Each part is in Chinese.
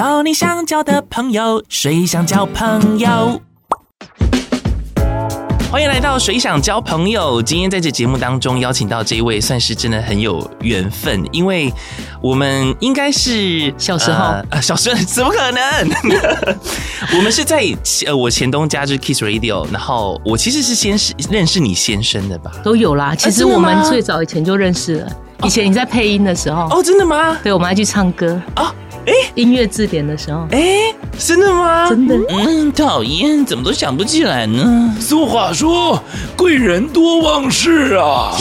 交你想交的朋友，谁想交朋友？欢迎来到谁想交朋友。今天在这节目当中邀请到这一位，算是真的很有缘分，因为我们应该是小时候，呃，小时候怎么可能？我们是在呃，我前东家就是 Kiss Radio，然后我其实是先是认识你先生的吧？都有啦，其实我们最早以前就认识了，以前你在配音的时候哦，真的吗？对，我们还去唱歌哦。哎，音乐字典的时候，哎，真的吗？真的，嗯，讨厌，怎么都想不起来呢？俗话说，贵人多忘事啊。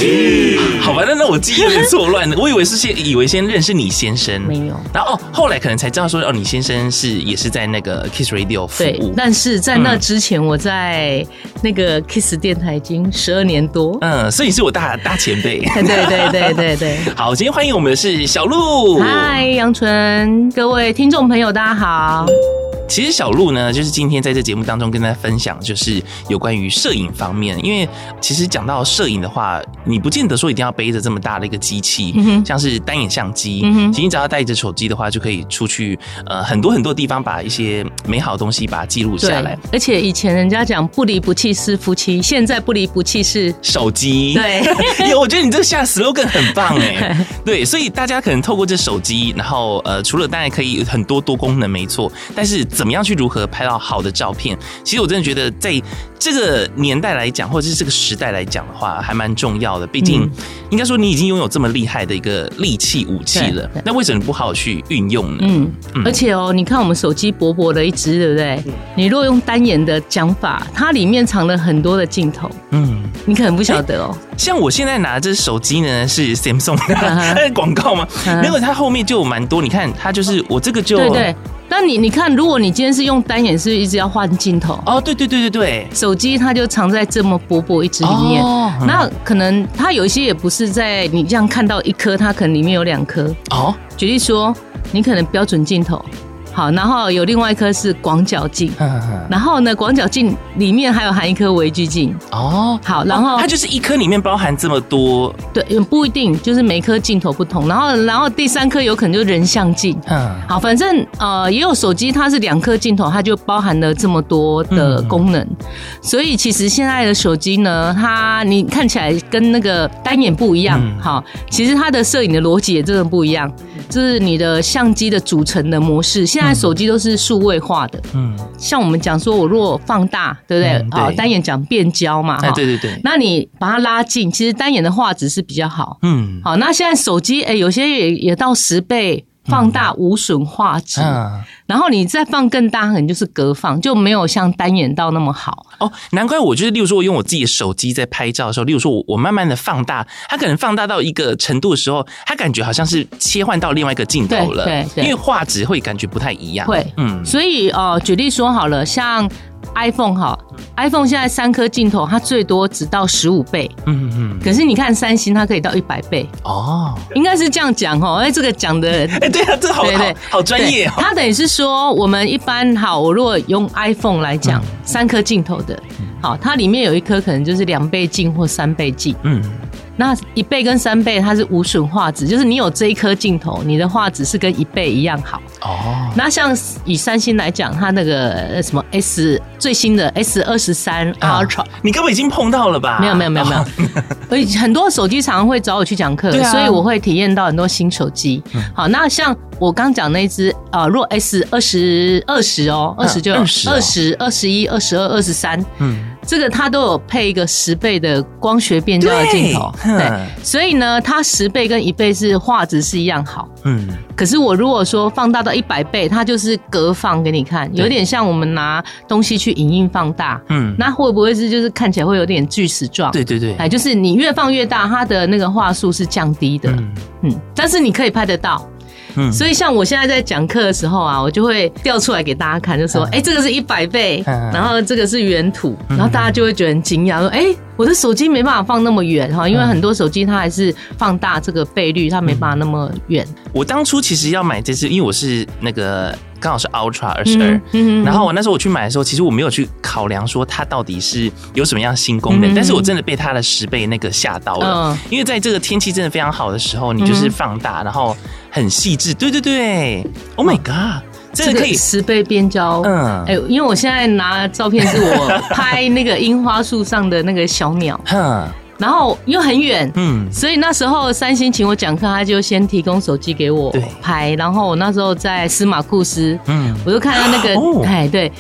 好吧，那那我记忆有点错乱了，我以为是先以为先认识你先生，没有，然后哦，后来可能才知道说，哦，你先生是也是在那个 Kiss Radio 服务，对，但是在那之前，我在那个 Kiss 电台已经十二年多，嗯，所以是我大大前辈，对对对对对。好，今天欢迎我们的是小鹿，嗨，杨纯。各位听众朋友，大家好。其实小鹿呢，就是今天在这节目当中跟大家分享，就是有关于摄影方面。因为其实讲到摄影的话，你不见得说一定要背着这么大的一个机器，像是单眼相机。其实你只要带着手机的话，就可以出去呃很多很多地方，把一些美好的东西把它记录下来。而且以前人家讲不离不弃是夫妻，现在不离不弃是手机。对，我觉得你这个下 slogan 很棒哎。对，所以大家可能透过这手机，然后呃除了当然可以很多多功能没错，但是。怎么样去如何拍到好的照片？其实我真的觉得，在这个年代来讲，或者是这个时代来讲的话，还蛮重要的。毕竟，应该说你已经拥有这么厉害的一个利器武器了，那为什么不好好去运用呢？嗯，而且哦，你看我们手机薄薄的一只，对不对？你如果用单眼的讲法，它里面藏了很多的镜头。嗯，你可能不晓得哦。像我现在拿的这手机呢，是 Samsung 的 广告吗？没有，它后面就有蛮多。你看，它就是我这个就对对。那你你看，如果你今天是用单眼，是不是一直要换镜头？哦，对对对对对，手机它就藏在这么薄薄一支里面。哦，那可能它有一些也不是在你这样看到一颗，它可能里面有两颗。哦，举例说，你可能标准镜头。好，然后有另外一颗是广角镜，然后呢，广角镜里面还有含一颗微距镜。哦，好，然后、哦、它就是一颗里面包含这么多，对，不一定，就是每颗镜头不同。然后，然后第三颗有可能就是人像镜。嗯，好，反正呃，也有手机它是两颗镜头，它就包含了这么多的功能。嗯、所以其实现在的手机呢，它你看起来跟那个单眼不一样。嗯、好，其实它的摄影的逻辑也真的不一样，就是你的相机的组成的模式。现在手机都是数位化的，嗯，像我们讲说，我如果放大，对不对？啊、嗯，单眼讲变焦嘛，哎，对对对。那你把它拉近，其实单眼的画质是比较好，嗯，好。那现在手机，哎，有些也也到十倍。放大无损画质，嗯、然后你再放更大，可能就是隔放，就没有像单眼道那么好哦。难怪我就是，例如说，我用我自己的手机在拍照的时候，例如说我我慢慢的放大，它可能放大到一个程度的时候，它感觉好像是切换到另外一个镜头了，对，对，对，因为画质会感觉不太一样。会，嗯，所以哦，举例说好了，像。iPhone 好，iPhone 现在三颗镜头，它最多只到十五倍。嗯嗯。可是你看三星，它可以到一百倍。哦，应该是这样讲哦。哎，这个讲的，哎，对啊，这好，对对，好专业哦。它等于是说，我们一般好，我如果用 iPhone 来讲，三颗镜头的，好，它里面有一颗可能就是两倍镜或三倍镜。嗯。那一倍跟三倍，它是无损画质，就是你有这一颗镜头，你的画质是跟一倍一样好。哦。那像以三星来讲，它那个什么 S 最新的 S 二十三 Ultra，你根本已经碰到了吧？没有没有没有没有。所以 很多手机常会找我去讲课，所以我会体验到很多新手机。好，那像我刚讲那只啊，若 S 二十二十哦，二十就二十二十二十一二十二二十三，嗯。这个它都有配一个十倍的光学变焦的镜头，对，对，所以呢，它十倍跟一倍是画质是一样好，嗯。可是我如果说放大到一百倍，它就是隔放给你看，有点像我们拿东西去影印放大，嗯。那会不会是就是看起来会有点锯齿状？对对对，哎，就是你越放越大，它的那个画素是降低的，嗯，嗯，但是你可以拍得到。嗯，所以像我现在在讲课的时候啊，我就会调出来给大家看，就说，哎，这个是一百倍，然后这个是原图，然后大家就会觉得很惊讶，说，哎，我的手机没办法放那么远哈，因为很多手机它还是放大这个倍率，它没办法那么远。我当初其实要买这支，因为我是那个。刚好是 Ultra 二十二，然后我那时候我去买的时候，其实我没有去考量说它到底是有什么样新功能，但是我真的被它的十倍那个吓到了，因为在这个天气真的非常好的时候，你就是放大，然后很细致，对对对，Oh my God，这个可以十倍变焦。嗯，哎，因为我现在拿的照片是我拍那个樱花树上的那个小鸟。哼。然后又很远，嗯，所以那时候三星请我讲课，他就先提供手机给我拍。然后我那时候在司马库斯，嗯，我就看到那个，哎，对。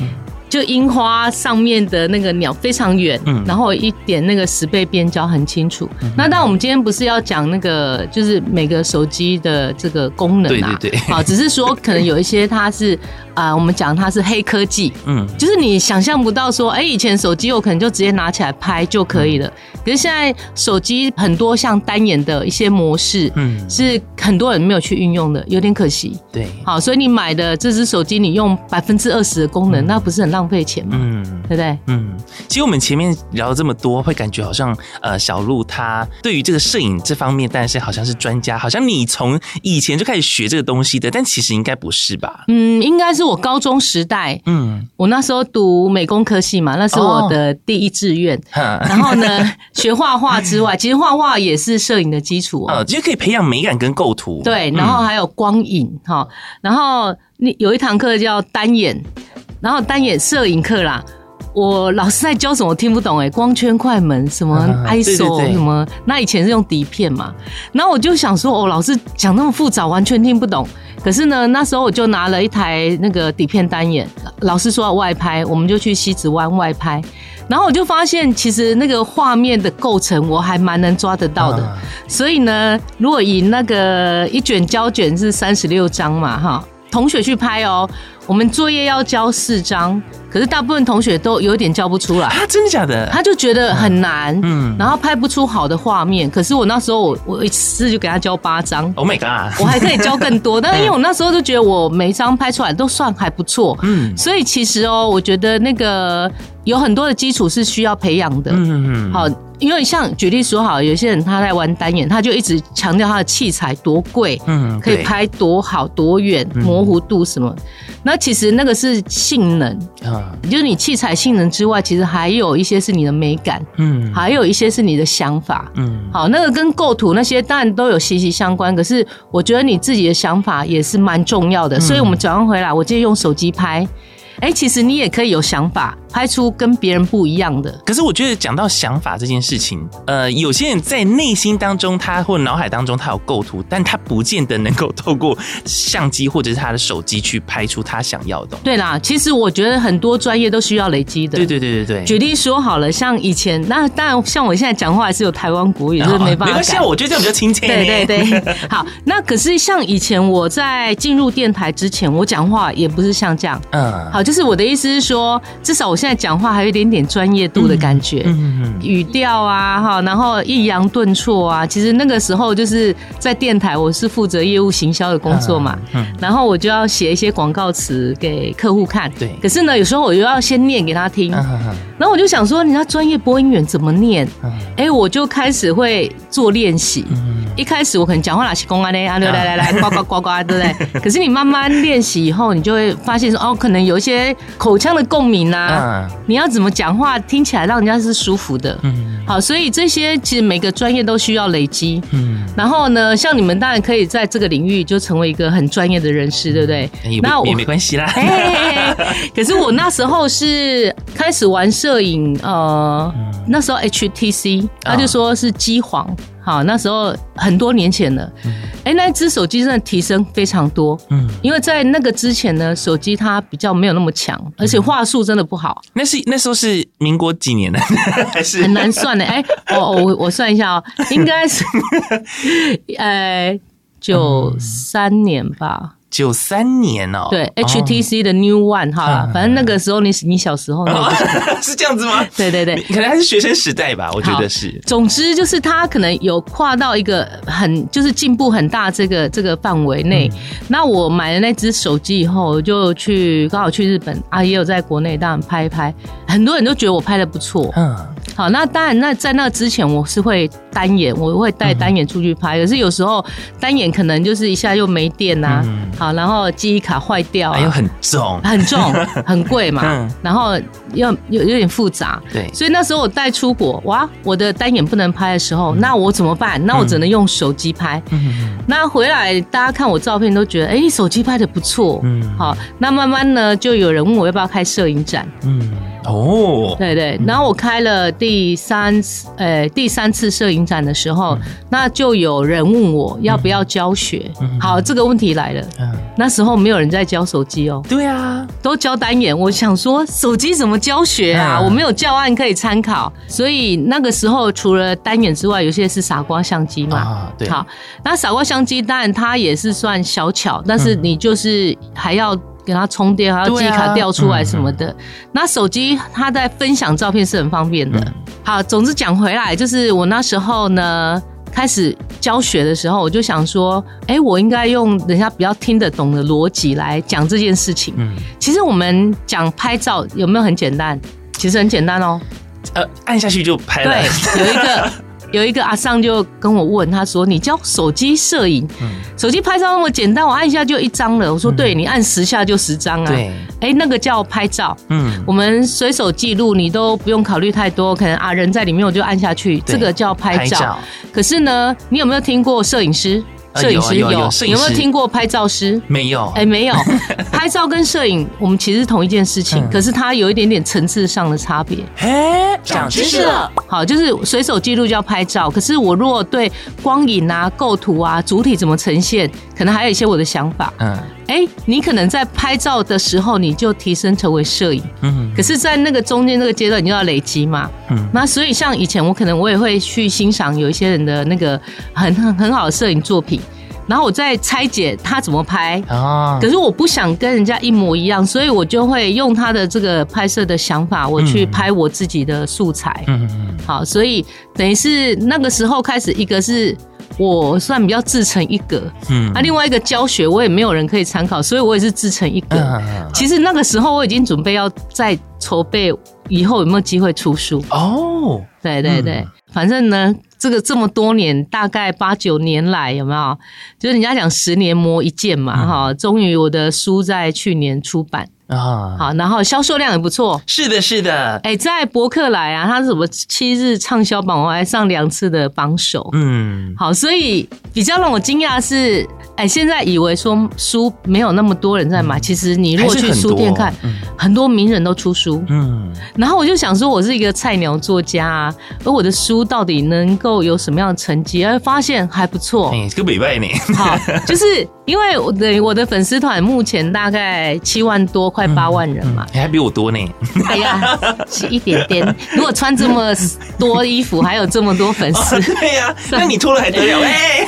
就樱花上面的那个鸟非常远，嗯，然后一点那个十倍变焦很清楚。嗯、那但我们今天不是要讲那个，就是每个手机的这个功能啊，对对对，好，只是说可能有一些它是啊、呃，我们讲它是黑科技，嗯，就是你想象不到说，哎、欸，以前手机我可能就直接拿起来拍就可以了，嗯、可是现在手机很多像单眼的一些模式，嗯，是很多人没有去运用的，有点可惜。对，好，所以你买的这只手机，你用百分之二十的功能，嗯、那不是很浪浪费钱吗？嗯，对不对？嗯，其实我们前面聊了这么多，会感觉好像呃，小鹿他对于这个摄影这方面，但是好像是专家，好像你从以前就开始学这个东西的，但其实应该不是吧？嗯，应该是我高中时代，嗯，我那时候读美工科系嘛，那是我的第一志愿。哦、然后呢，学画画之外，其实画画也是摄影的基础哦，其实可以培养美感跟构图。对，然后还有光影哈，然后你有一堂课叫单眼。然后单眼摄影课啦，我老师在教什么我听不懂哎，光圈、快门什么 ISO 什么，那以前是用底片嘛，然后我就想说哦，老师讲那么复杂，完全听不懂。可是呢，那时候我就拿了一台那个底片单眼，老师说要外拍，我们就去西子湾外拍，然后我就发现其实那个画面的构成我还蛮能抓得到的。所以呢，如果以那个一卷胶卷是三十六张嘛，哈。同学去拍哦，我们作业要交四张，可是大部分同学都有点交不出来啊，真的假的？他就觉得很难，嗯，然后拍不出好的画面。可是我那时候我我一次就给他交八张，Oh my god，我还可以交更多，但是因为我那时候就觉得我每一张拍出来都算还不错，嗯，所以其实哦，我觉得那个有很多的基础是需要培养的，嗯嗯，好。因为像举例说好，有些人他在玩单眼，他就一直强调他的器材多贵，嗯，可以拍多好多远，模糊度什么。那其实那个是性能啊，就是你器材性能之外，其实还有一些是你的美感，嗯，还有一些是你的想法，嗯，好，那个跟构图那些当然都有息息相关，可是我觉得你自己的想法也是蛮重要的。所以我们转换回来，我今天用手机拍。哎、欸，其实你也可以有想法，拍出跟别人不一样的。可是我觉得讲到想法这件事情，呃，有些人在内心当中，他或脑海当中他有构图，但他不见得能够透过相机或者是他的手机去拍出他想要的。对啦，其实我觉得很多专业都需要累积的。对对对对对。举例说好了，像以前，那当然像我现在讲话还是有台湾国语，就是没办法。没关系，我觉得这样比较亲切。对对对。好，那可是像以前我在进入电台之前，我讲话也不是像这样。嗯。好，就是我的意思是说，至少我现在讲话还有一点点专业度的感觉，嗯嗯、语调啊，哈，然后抑扬顿挫啊，其实那个时候就是在电台，我是负责业务行销的工作嘛，然后我就要写一些广告词给客户看，对，可是呢，有时候我又要先念给他听，嗯、然后我就想说，人家专业播音员怎么念？哎、嗯，我就开始会做练习。嗯、一开始我可能讲话哪些公安嘞啊，来来来，呱呱呱呱，对不对？可是你慢慢练习以后，你就会发现说，哦，可能有一些口腔的共鸣啊，嗯、你要怎么讲话听起来让人家是舒服的？嗯，好，所以这些其实每个专业都需要累积。嗯，然后呢，像你们当然可以在这个领域就成为一个很专业的人士，对不对？也那我也没关系啦。可是我那时候是开始玩摄影，呃，嗯、那时候 HTC 他就说是机皇。好，那时候很多年前了，哎、嗯，那只手机真的提升非常多，嗯，因为在那个之前呢，手机它比较没有那么强，而且话术真的不好。那是那时候是民国几年呢？还是很难算的？哎，我我我算一下哦，应该是 呃九三年吧。九三年哦，对，HTC 的 New One 哈，反正那个时候你你小时候 是这样子吗？对对对，可能还是学生时代吧，我觉得是。总之就是它可能有跨到一个很就是进步很大这个这个范围内。那我买了那只手机以后，我就去刚好去日本啊，也有在国内当然拍一拍，很多人都觉得我拍的不错。嗯。好，那当然，那在那之前我是会单眼，我会带单眼出去拍。可是有时候单眼可能就是一下又没电呐，好，然后记忆卡坏掉，还有很重，很重，很贵嘛，然后又有有点复杂，对，所以那时候我带出国，哇，我的单眼不能拍的时候，那我怎么办？那我只能用手机拍。那回来大家看我照片都觉得，哎，手机拍的不错，嗯，好，那慢慢呢，就有人问我要不要开摄影展，嗯。哦，对对，然后我开了第三次，呃，第三次摄影展的时候，嗯、那就有人问我要不要教学。嗯、好，这个问题来了，嗯、那时候没有人在教手机哦。对啊，都教单眼。我想说，手机怎么教学啊？嗯、我没有教案可以参考，所以那个时候除了单眼之外，有些是傻瓜相机嘛。啊，对。好，那傻瓜相机当然它也是算小巧，但是你就是还要。给它充电，还要记忆卡掉出来什么的。那手机它在分享照片是很方便的。好，总之讲回来，就是我那时候呢开始教学的时候，我就想说，哎，我应该用人家比较听得懂的逻辑来讲这件事情。嗯，其实我们讲拍照有没有很简单？其实很简单哦。呃，按下去就拍了。对，有一个。有一个阿尚就跟我问，他说：“你教手机摄影，嗯、手机拍照那么简单，我按一下就一张了。”我说：“对，你按十下就十张啊。对”哎，那个叫拍照。嗯，我们随手记录，你都不用考虑太多，可能啊人在里面，我就按下去，对这个叫拍照。拍照。可是呢，你有没有听过摄影师？摄影师有，有有没有听过拍照师？没有，哎，没有。拍照跟摄影，我们其实同一件事情，可是它有一点点层次上的差别。哎，长知识了。好，就是随手记录叫拍照，可是我如果对光影啊、构图啊、主体怎么呈现，可能还有一些我的想法。嗯，哎，你可能在拍照的时候，你就提升成为摄影。嗯，可是，在那个中间那个阶段，你就要累积嘛。嗯，那所以像以前我可能我也会去欣赏有一些人的那个很很很好的摄影作品。然后我再拆解他怎么拍啊，可是我不想跟人家一模一样，所以我就会用他的这个拍摄的想法，我去拍我自己的素材。嗯嗯嗯，好，所以等于是那个时候开始，一个是我算比较自成一格，嗯，啊，另外一个教学我也没有人可以参考，所以我也是自成一格。其实那个时候我已经准备要再筹备以后有没有机会出书哦。对对对，反正呢。这个这么多年，大概八九年来，有没有？就是人家讲十年磨一剑嘛，哈、嗯！终于我的书在去年出版。啊，好，然后销售量也不错。是的，是的。哎，在博客来啊，它是什么七日畅销榜，我还上两次的榜首。嗯，好，所以比较让我惊讶的是，哎，现在以为说书没有那么多人在买，其实你如果去书店看，很多名人都出书。嗯，然后我就想说，我是一个菜鸟作家啊，而我的书到底能够有什么样的成绩？而发现还不错。哎，这个尾巴呢？好，就是因为我的我的粉丝团目前大概七万多。快八万人嘛，还比我多呢。哎呀，是一点点。如果穿这么多衣服，还有这么多粉丝，对呀，那你脱了还得了？哎，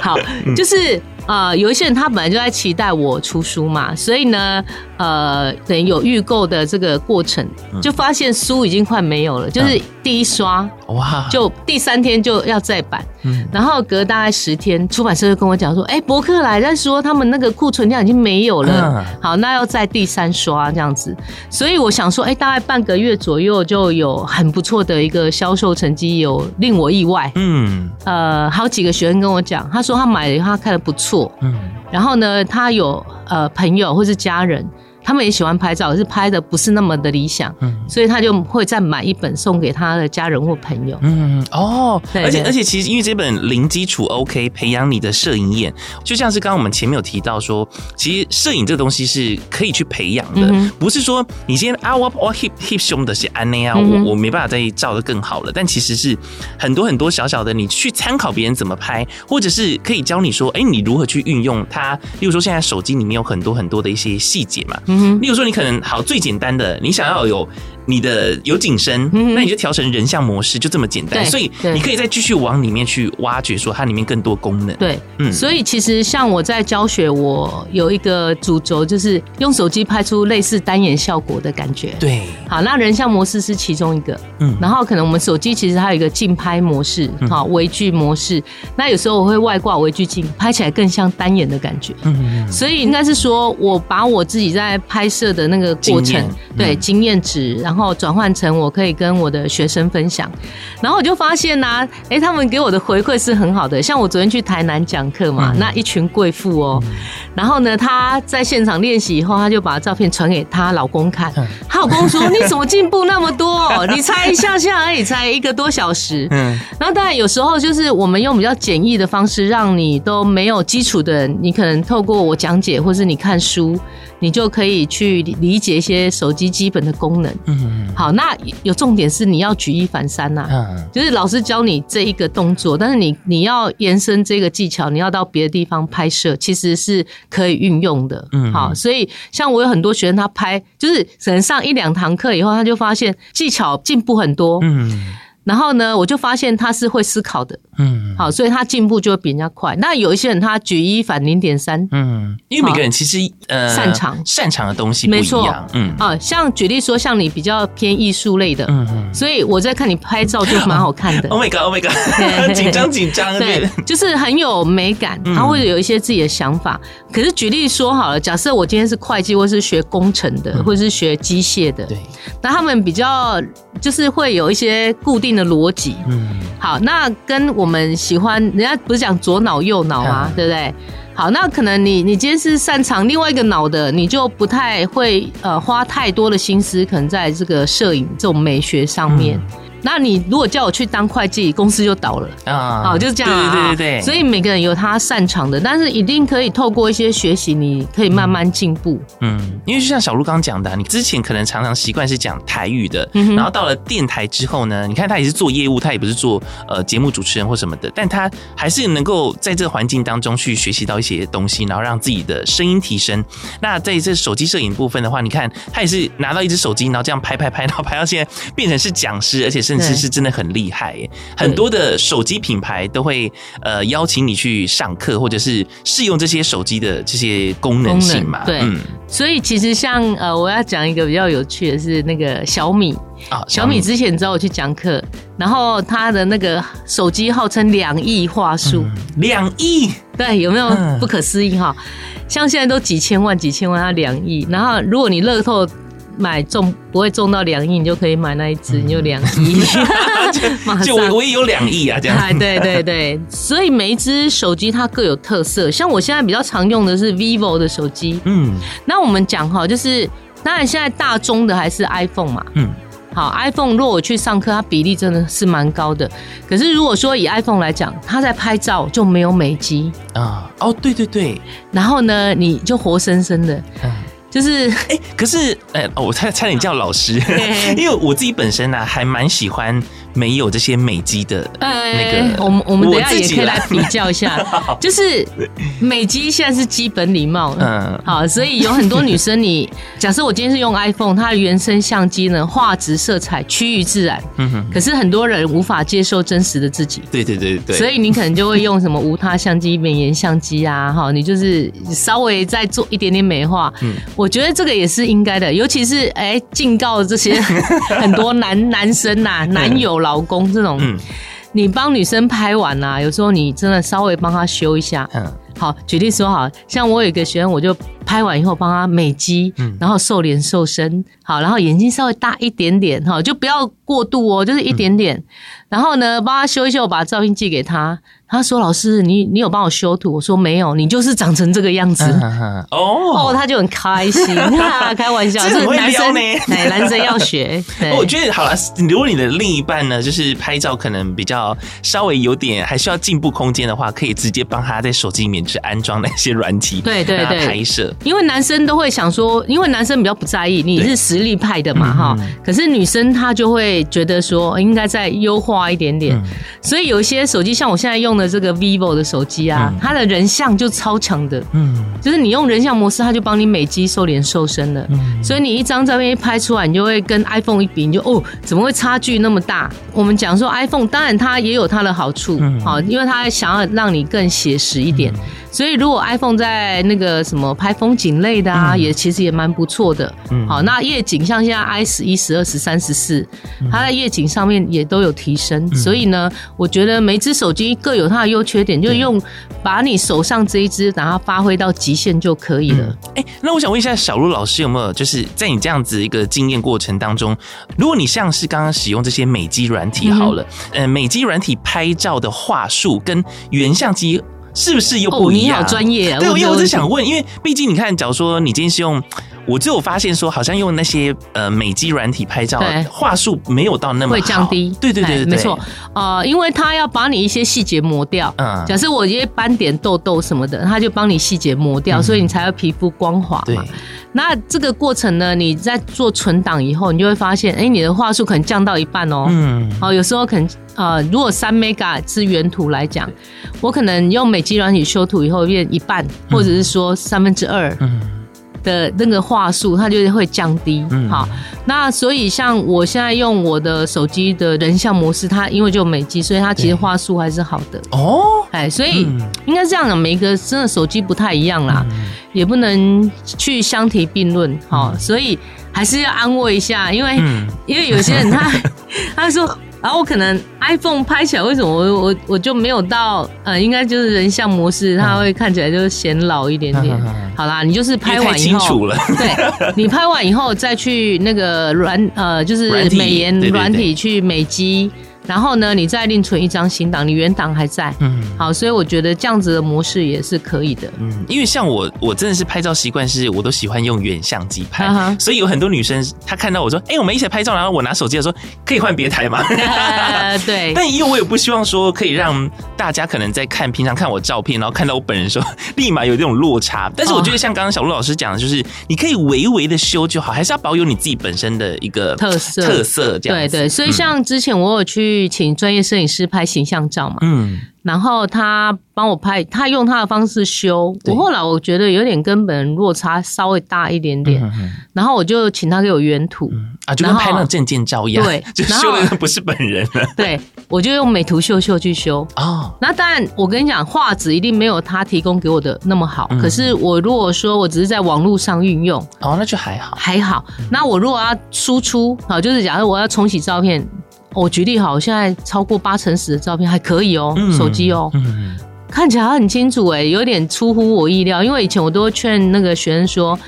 好，就是。呃，有一些人他本来就在期待我出书嘛，所以呢，呃，等于有预购的这个过程，就发现书已经快没有了，就是第一刷哇，就第三天就要再版，嗯，然后隔大概十天，出版社就跟我讲说，哎，博客来在说他们那个库存量已经没有了，好，那要再第三刷这样子，所以我想说，哎，大概半个月左右就有很不错的一个销售成绩，有令我意外，嗯，呃，好几个学生跟我讲，他说他买了，他看的不错。错，嗯，然后呢，他有呃朋友或是家人。他们也喜欢拍照，可是拍的不是那么的理想，嗯，所以他就会再买一本送给他的家人或朋友。嗯哦，对，而且而且其实因为这本零基础 OK 培养你的摄影眼，就像是刚刚我们前面有提到说，其实摄影这个东西是可以去培养的，嗯、不是说你今天啊我我 hip hip 胸的是安内啊，我我没办法再照的更好了，但其实是很多很多小小的，你去参考别人怎么拍，或者是可以教你说，哎、欸，你如何去运用它。例如说现在手机里面有很多很多的一些细节嘛。嗯，例如说你可能好最简单的，你想要有。你的有景深，那你就调成人像模式，就这么简单。所以你可以再继续往里面去挖掘，说它里面更多功能。对，嗯。所以其实像我在教学，我有一个主轴，就是用手机拍出类似单眼效果的感觉。对。好，那人像模式是其中一个。嗯。然后可能我们手机其实它有一个近拍模式，好，微距模式。那有时候我会外挂微距镜，拍起来更像单眼的感觉。嗯。所以应该是说我把我自己在拍摄的那个过程，对经验值，然然后转换成我可以跟我的学生分享。然后我就发现呢、啊，哎，他们给我的回馈是很好的。像我昨天去台南讲课嘛，嗯、那一群贵妇哦，嗯、然后呢，她在现场练习以后，她就把照片传给她老公看。她老公说：“你怎么进步那么多？你才一下下而已，才一个多小时。”嗯，然后当然有时候就是我们用比较简易的方式，让你都没有基础的人，你可能透过我讲解，或是你看书。你就可以去理解一些手机基本的功能。嗯，好，那有重点是你要举一反三呐、啊。嗯，就是老师教你这一个动作，但是你你要延伸这个技巧，你要到别的地方拍摄，其实是可以运用的。嗯，好，所以像我有很多学生，他拍就是可能上一两堂课以后，他就发现技巧进步很多。嗯。然后呢，我就发现他是会思考的，嗯，好，所以他进步就会比人家快。那有一些人他举一反零点三，嗯，因为每个人其实呃擅长。擅长的东西不一样，没错，嗯。啊，像举例说，像你比较偏艺术类的，嗯嗯，所以我在看你拍照就蛮好看的。Oh my god，Oh my god，紧张紧张，对，就是很有美感，他会有一些自己的想法。可是举例说好了，假设我今天是会计，或是学工程的，或者是学机械的，对，那他们比较就是会有一些固定的逻辑，嗯，好，那跟我们喜欢，人家不是讲左脑右脑吗？嗯、对不对？好，那可能你你今天是擅长另外一个脑的，你就不太会呃花太多的心思，可能在这个摄影这种美学上面。嗯那你如果叫我去当会计，公司就倒了啊！好，就是这样啊。对对对对。所以每个人有他擅长的，但是一定可以透过一些学习，你可以慢慢进步。嗯，因为就像小鹿刚刚讲的，你之前可能常常习惯是讲台语的，然后到了电台之后呢，你看他也是做业务，他也不是做呃节目主持人或什么的，但他还是能够在这个环境当中去学习到一些东西，然后让自己的声音提升。那在这手机摄影部分的话，你看他也是拿到一只手机，然后这样拍拍拍，然后拍到现在变成是讲师，而且是。甚至是真的很厉害，很多的手机品牌都会呃邀请你去上课，或者是试用这些手机的这些功能性嘛。对，嗯，所以其实像呃，我要讲一个比较有趣的是那个小米。啊，小米之前找我去讲课，然后他的那个手机号称两亿话术，两亿，对，有没有？不可思议哈？像现在都几千万、几千万，他两亿，然后如果你乐透。买中不会中到两亿，你就可以买那一只，你就两亿。就 我也有两亿啊，这样。对对对，所以每一只手机它各有特色。像我现在比较常用的是 vivo 的手机，嗯，那我们讲哈，就是当然现在大宗的还是 iPhone 嘛，嗯，好，iPhone 如果我去上课，它比例真的是蛮高的。可是如果说以 iPhone 来讲，它在拍照就没有美肌啊，哦，对对对，然后呢，你就活生生的。嗯就是哎，可是哎，我差差点叫老师，因为我自己本身呢、啊，还蛮喜欢。没有这些美肌的那个，我们我们等下也可以来比较一下，就是美肌现在是基本礼貌，嗯，好，所以有很多女生，你 假设我今天是用 iPhone，它的原生相机呢，画质、色彩趋于自然，嗯哼，可是很多人无法接受真实的自己，对对对对，所以你可能就会用什么无他相机、美颜相机啊，哈，你就是稍微再做一点点美化，嗯，我觉得这个也是应该的，尤其是哎，警告这些 很多男男生呐、啊，男友。老公这种，嗯、你帮女生拍完呐、啊，有时候你真的稍微帮她修一下。嗯，好，举例说，好像我有一个学生，我就拍完以后帮她美肌，嗯、然后瘦脸瘦身，好，然后眼睛稍微大一点点，哈，就不要过度哦，就是一点点。嗯、然后呢，帮她修一修，我把照片寄给她。他说：“老师，你你有帮我修图？”我说：“没有，你就是长成这个样子。”哦，哦，他就很开心，开玩笑，是男生呢，男生要学。我觉得好了，如果你的另一半呢，就是拍照可能比较稍微有点还需要进步空间的话，可以直接帮他在手机里面去安装那些软体，对对对，拍摄。因为男生都会想说，因为男生比较不在意你是实力派的嘛，哈。可是女生她就会觉得说，应该再优化一点点。所以有一些手机，像我现在用的。这个 vivo 的手机啊，它的人像就超强的，嗯，就是你用人像模式，它就帮你美肌、瘦脸、瘦身了。嗯，所以你一张照片一拍出来，你就会跟 iPhone 一比，你就哦，怎么会差距那么大？我们讲说 iPhone，当然它也有它的好处，好，因为它想要让你更写实一点。所以如果 iPhone 在那个什么拍风景类的啊，嗯、也其实也蛮不错的。嗯，好，那夜景像现在 i 十一、十二、十三、十四，它在夜景上面也都有提升。嗯、所以呢，我觉得每只手机各有它的优缺点，就用把你手上这一支，让它发挥到极限就可以了。哎、嗯欸，那我想问一下小鹿老师，有没有就是在你这样子一个经验过程当中，如果你像是刚刚使用这些美肌软体好了，嗯、呃，美肌软体拍照的话术跟原相机。是不是又不一样？哦、你好专业啊！对，因为我是想问，因为毕竟你看，假如说你今天是用，我就有发现说，好像用那些呃美肌软体拍照，话术没有到那么好，会降低。对对对对，没错。呃，因为它要把你一些细节磨掉。嗯。假设我一些斑点、痘痘什么的，它就帮你细节磨掉，嗯、所以你才会皮肤光滑嘛。对。那这个过程呢，你在做存档以后，你就会发现，哎，你的话术可能降到一半哦。嗯。哦，有时候可能。呃，如果三 mega 是原图来讲，我可能用美肌软体修图以后变一半，或者是说三分之二的那个话术，它就会降低。嗯、好，那所以像我现在用我的手机的人像模式，它因为就美肌，所以它其实话术还是好的。哦，哎，所以应该是这样的，每一个真的手机不太一样啦，嗯、也不能去相提并论。好，所以还是要安慰一下，因为、嗯、因为有些人他 他说。然后我可能 iPhone 拍起来，为什么我我我就没有到呃，应该就是人像模式，它会看起来就是显老一点点。好啦，你就是拍完以后，对，你拍完以后再去那个软呃，就是美颜软体去美肌。然后呢，你再另存一张新档，你原档还在。嗯，好，所以我觉得这样子的模式也是可以的。嗯，因为像我，我真的是拍照习惯是，我都喜欢用原相机拍，所以有很多女生她看到我说，哎、欸，我们一起拍照，然后我拿手机的时候，可以换别台吗？呃、对。但因为我也不希望说可以让大家可能在看平常看我照片，然后看到我本人的时候，立马有这种落差。但是我觉得像刚刚小鹿老师讲的，就是你可以微微的修就好，还是要保有你自己本身的一个特色特色这样。对对，所以像之前我有去。去请专业摄影师拍形象照嘛，嗯，然后他帮我拍，他用他的方式修。我后来我觉得有点根本人落差稍微大一点点，然后我就请他给我原图、嗯、啊，就跟拍那种证件照一样，对，就修的不是本人了。对，我就用美图秀秀去修哦。那当然，我跟你讲，画质一定没有他提供给我的那么好。嗯、可是我如果说我只是在网络上运用，哦，那就还好，还好。那我如果要输出，好，就是假如我要重洗照片。我举例好，现在超过八成十的照片还可以哦，手机哦，看起来很清楚诶，有点出乎我意料，因为以前我都劝那个学生说。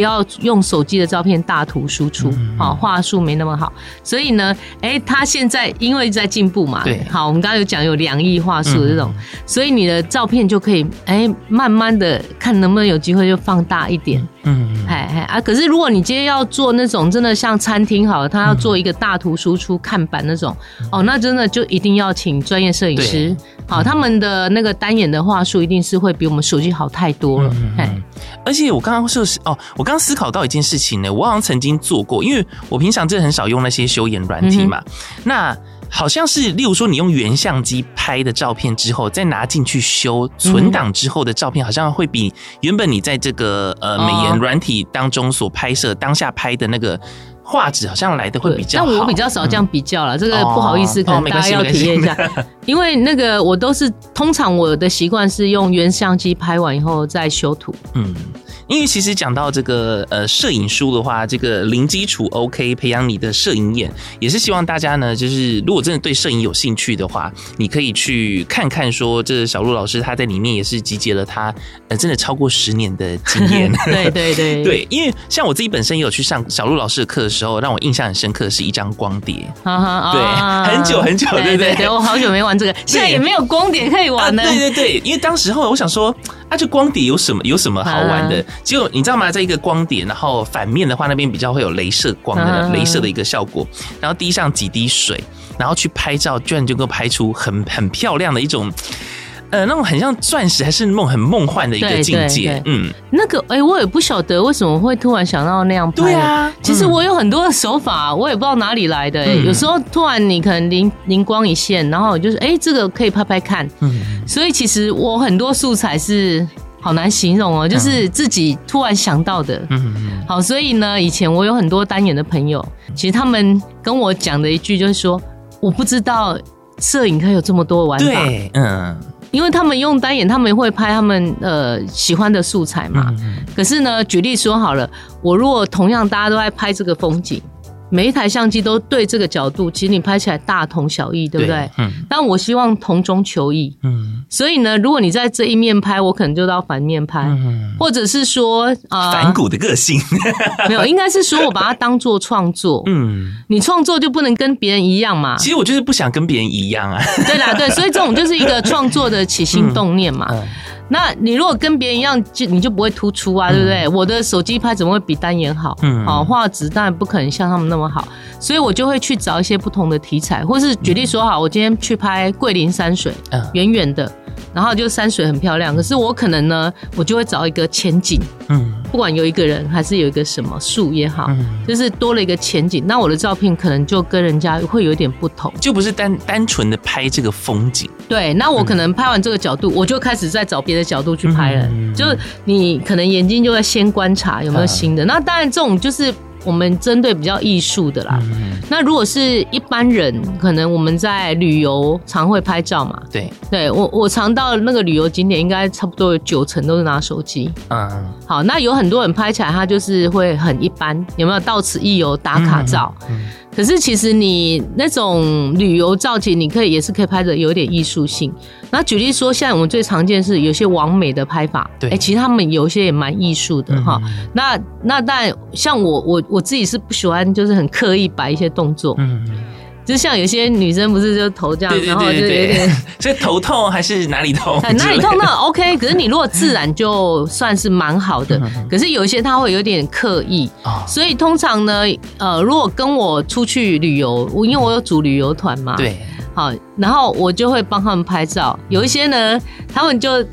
不要用手机的照片大图输出，好话术没那么好。所以呢，哎、欸，他现在因为在进步嘛，对，好，我们刚刚有讲有两亿话术的这种，嗯、所以你的照片就可以哎、欸，慢慢的看能不能有机会就放大一点，嗯，哎哎啊，可是如果你今天要做那种真的像餐厅好了，他要做一个大图输出看板那种，嗯、哦，那真的就一定要请专业摄影师，好，他们的那个单眼的话术一定是会比我们手机好太多了，哎、嗯，而且我刚刚说是哦，我。刚思考到一件事情呢，我好像曾经做过，因为我平常真的很少用那些修颜软体嘛。嗯、那好像是，例如说你用原相机拍的照片之后，再拿进去修存档之后的照片，好像会比原本你在这个呃美颜软体当中所拍摄当下拍的那个画质，好像来的会比较好。但我比较少这样比较了，嗯、这个不好意思，可能大家要体验一下，哦、因为那个我都是通常我的习惯是用原相机拍完以后再修图，嗯。因为其实讲到这个呃摄影书的话，这个零基础 OK 培养你的摄影眼，也是希望大家呢，就是如果真的对摄影有兴趣的话，你可以去看看说，这小鹿老师他在里面也是集结了他呃真的超过十年的经验。对对对 对，因为像我自己本身也有去上小鹿老师的课的时候，让我印象很深刻的是一张光碟。对，很久很久，对对对，我好久没玩这个，现在也没有光碟可以玩了。对对对，因为当时候我想说。啊，这光碟有什么有什么好玩的？结果你知道吗？在一个光点，然后反面的话，那边比较会有镭射光的镭射的一个效果，然后滴上几滴水，然后去拍照，居然就能够拍出很很漂亮的一种。呃，那种很像钻石，还是梦很梦幻的一个境界。嗯，那个，哎、欸，我也不晓得为什么会突然想到那样拍。对啊，其实我有很多的手法，我也不知道哪里来的、欸。嗯、有时候突然你可能灵灵光一现，然后就是，哎、欸，这个可以拍拍看。嗯，所以其实我很多素材是好难形容哦、喔，就是自己突然想到的。嗯嗯。好，所以呢，以前我有很多单眼的朋友，其实他们跟我讲的一句就是说，我不知道摄影可以有这么多玩法。对，嗯。因为他们用单眼，他们会拍他们呃喜欢的素材嘛。嗯、可是呢，举例说好了，我如果同样大家都在拍这个风景。每一台相机都对这个角度，其实你拍起来大同小异，对不对？嗯。但我希望同中求异。嗯。所以呢，如果你在这一面拍，我可能就到反面拍，嗯、或者是说啊，呃、反骨的个性。没有，应该是说我把它当做创作。嗯。你创作就不能跟别人一样嘛？其实我就是不想跟别人一样啊。对啦，对，所以这种就是一个创作的起心动念嘛。嗯嗯那你如果跟别人一样，就你就不会突出啊，对不对？嗯、我的手机拍怎么会比单眼好？嗯，好画质当然不可能像他们那么好，所以我就会去找一些不同的题材，或是举例说好，我今天去拍桂林山水，远远的。然后就山水很漂亮，可是我可能呢，我就会找一个前景，嗯，不管有一个人还是有一个什么树也好，嗯，就是多了一个前景，那我的照片可能就跟人家会有点不同，就不是单单纯的拍这个风景。对，那我可能拍完这个角度，我就开始在找别的角度去拍了，嗯，就你可能眼睛就会先观察有没有新的，嗯，那当然这种就是。我们针对比较艺术的啦，嗯、那如果是一般人，可能我们在旅游常会拍照嘛。对，对我我常到那个旅游景点，应该差不多有九成都是拿手机。嗯，好，那有很多人拍起来，他就是会很一般，有没有到此一游打卡照？嗯嗯可是其实你那种旅游造景你可以也是可以拍的有点艺术性。那举例说，现在我们最常见是有些网美的拍法，对，哎，其实他们有些也蛮艺术的哈。那那但像我我我自己是不喜欢，就是很刻意摆一些动作。嗯。就像有些女生不是就头这样，对对对对，然后就有点，所以头痛还是哪里痛？哪里 痛那 OK，可是你如果自然就算是蛮好的。可是有一些他会有点刻意，所以通常呢，呃，如果跟我出去旅游，我因为我有组旅游团嘛，对，好，然后我就会帮他们拍照。有一些呢，他们就。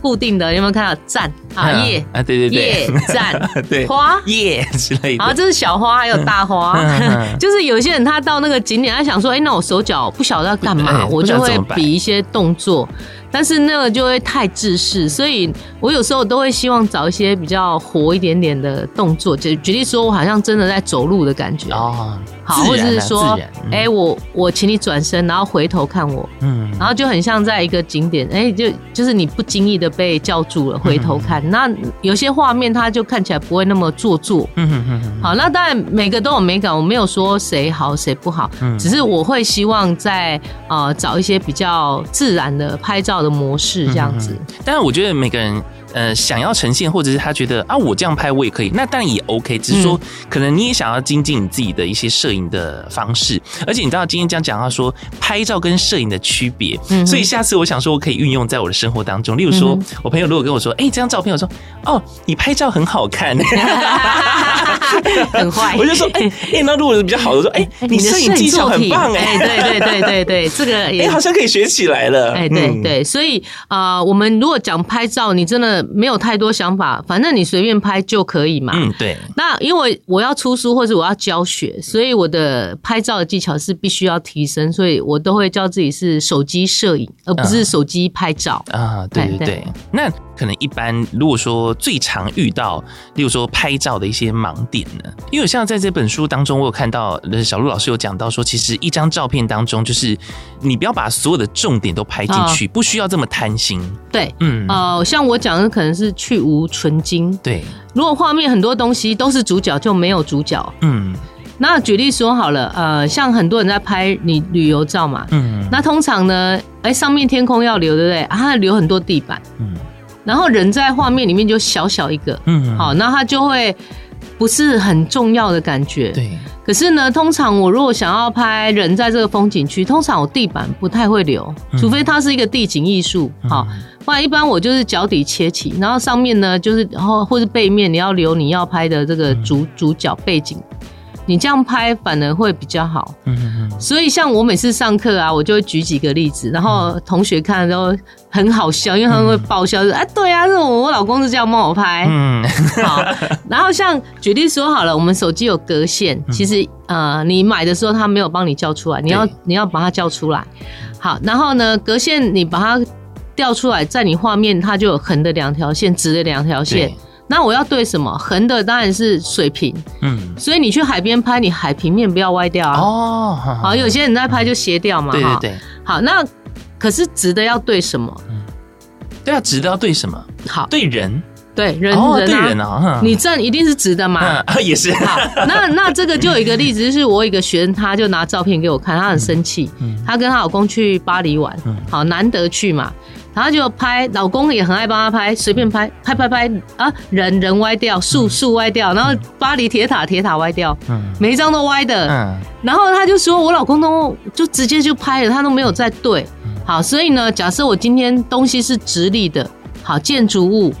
固定的有没有看到？站啊叶。啊对对对。叶站 对花。叶之类的，好，这是小花还有大花，就是有些人他到那个景点，他想说，哎，那我手脚不晓得要干嘛，我就会比一些动作。但是那个就会太制式，所以我有时候都会希望找一些比较活一点点的动作，就举例说，我好像真的在走路的感觉。哦，好，或者是说，哎，我我请你转身，然后回头看我，嗯，然后就很像在一个景点，哎，就就是你不经意的被叫住了，回头看，那有些画面它就看起来不会那么做作，嗯哼哼，好，那当然每个都有美感，我没有说谁好谁不好，嗯，只是我会希望在呃找一些比较自然的拍照的模式这样子，嗯，但是我觉得每个人呃想要呈现，或者是他觉得啊我这样拍我也可以，那当然也 OK，只是说可能你也想要精进你自己的一些摄影的方式，而且你知道今天这样讲到说拍照跟摄影的区别，嗯，所以下次我想说我可以运用在我的生活当中，例如说我朋友如果跟我说，哎，这张照片，我说哦你拍照很好看，很坏，我就说哎哎那如果是比较好的说，哎你摄影技术很棒哎，对对对对对，这个哎好像可以学起来了，哎对对，所以。啊、呃，我们如果讲拍照，你真的没有太多想法，反正你随便拍就可以嘛。嗯，对。那因为我要出书或者我要教学，所以我的拍照的技巧是必须要提升，所以我都会叫自己是手机摄影，而不是手机拍照。啊，对对。对那可能一般如果说最常遇到，例如说拍照的一些盲点呢？因为像在这本书当中，我有看到小鹿老师有讲到说，其实一张照片当中，就是你不要把所有的重点都拍进去，不需要这么贪心。对，嗯，呃，像我讲的可能是去无存精。对，如果画面很多东西都是主角，就没有主角。嗯，那举例说好了，呃，像很多人在拍你旅游照嘛，嗯，那通常呢，哎，上面天空要留，对不对？啊，留很多地板，嗯。然后人在画面里面就小小一个，嗯，好，那他就会不是很重要的感觉，对。可是呢，通常我如果想要拍人在这个风景区，通常我地板不太会留，除非它是一个地景艺术，好，不然一般我就是脚底切起，然后上面呢就是，然后或是背面你要留你要拍的这个主主角背景。你这样拍反而会比较好，嗯嗯，所以像我每次上课啊，我就会举几个例子，然后同学看都很好笑，因为他们会爆笑，说啊，对啊，是我我老公是这样帮我拍，嗯，好，然后像举例说好了，我们手机有隔线，其实呃，你买的时候他没有帮你叫出来，你要你要把它叫出来，好，然后呢，隔线你把它调出来，在你画面它就有横的两条线，直的两条线。那我要对什么？横的当然是水平，嗯，所以你去海边拍，你海平面不要歪掉啊。哦，好，有些人在拍就斜掉嘛，对对对。好，那可是直的要对什么？对啊，直的要对什么？好，对人。对人，哦、人啊，对人啊，你站一定是直的嘛？嗯、也是。好，那那这个就有一个例子，就是我有一个学生，他就拿照片给我看，他很生气，嗯，他跟他老公去巴黎玩，嗯，好难得去嘛，然后就拍，老公也很爱帮他拍，随便拍，拍拍拍啊，人人歪掉，树树歪掉，然后巴黎铁塔铁塔歪掉，嗯，每一张都歪的，嗯，然后他就说，我老公都就直接就拍了，他都没有再对，好，所以呢，假设我今天东西是直立的，好，建筑物，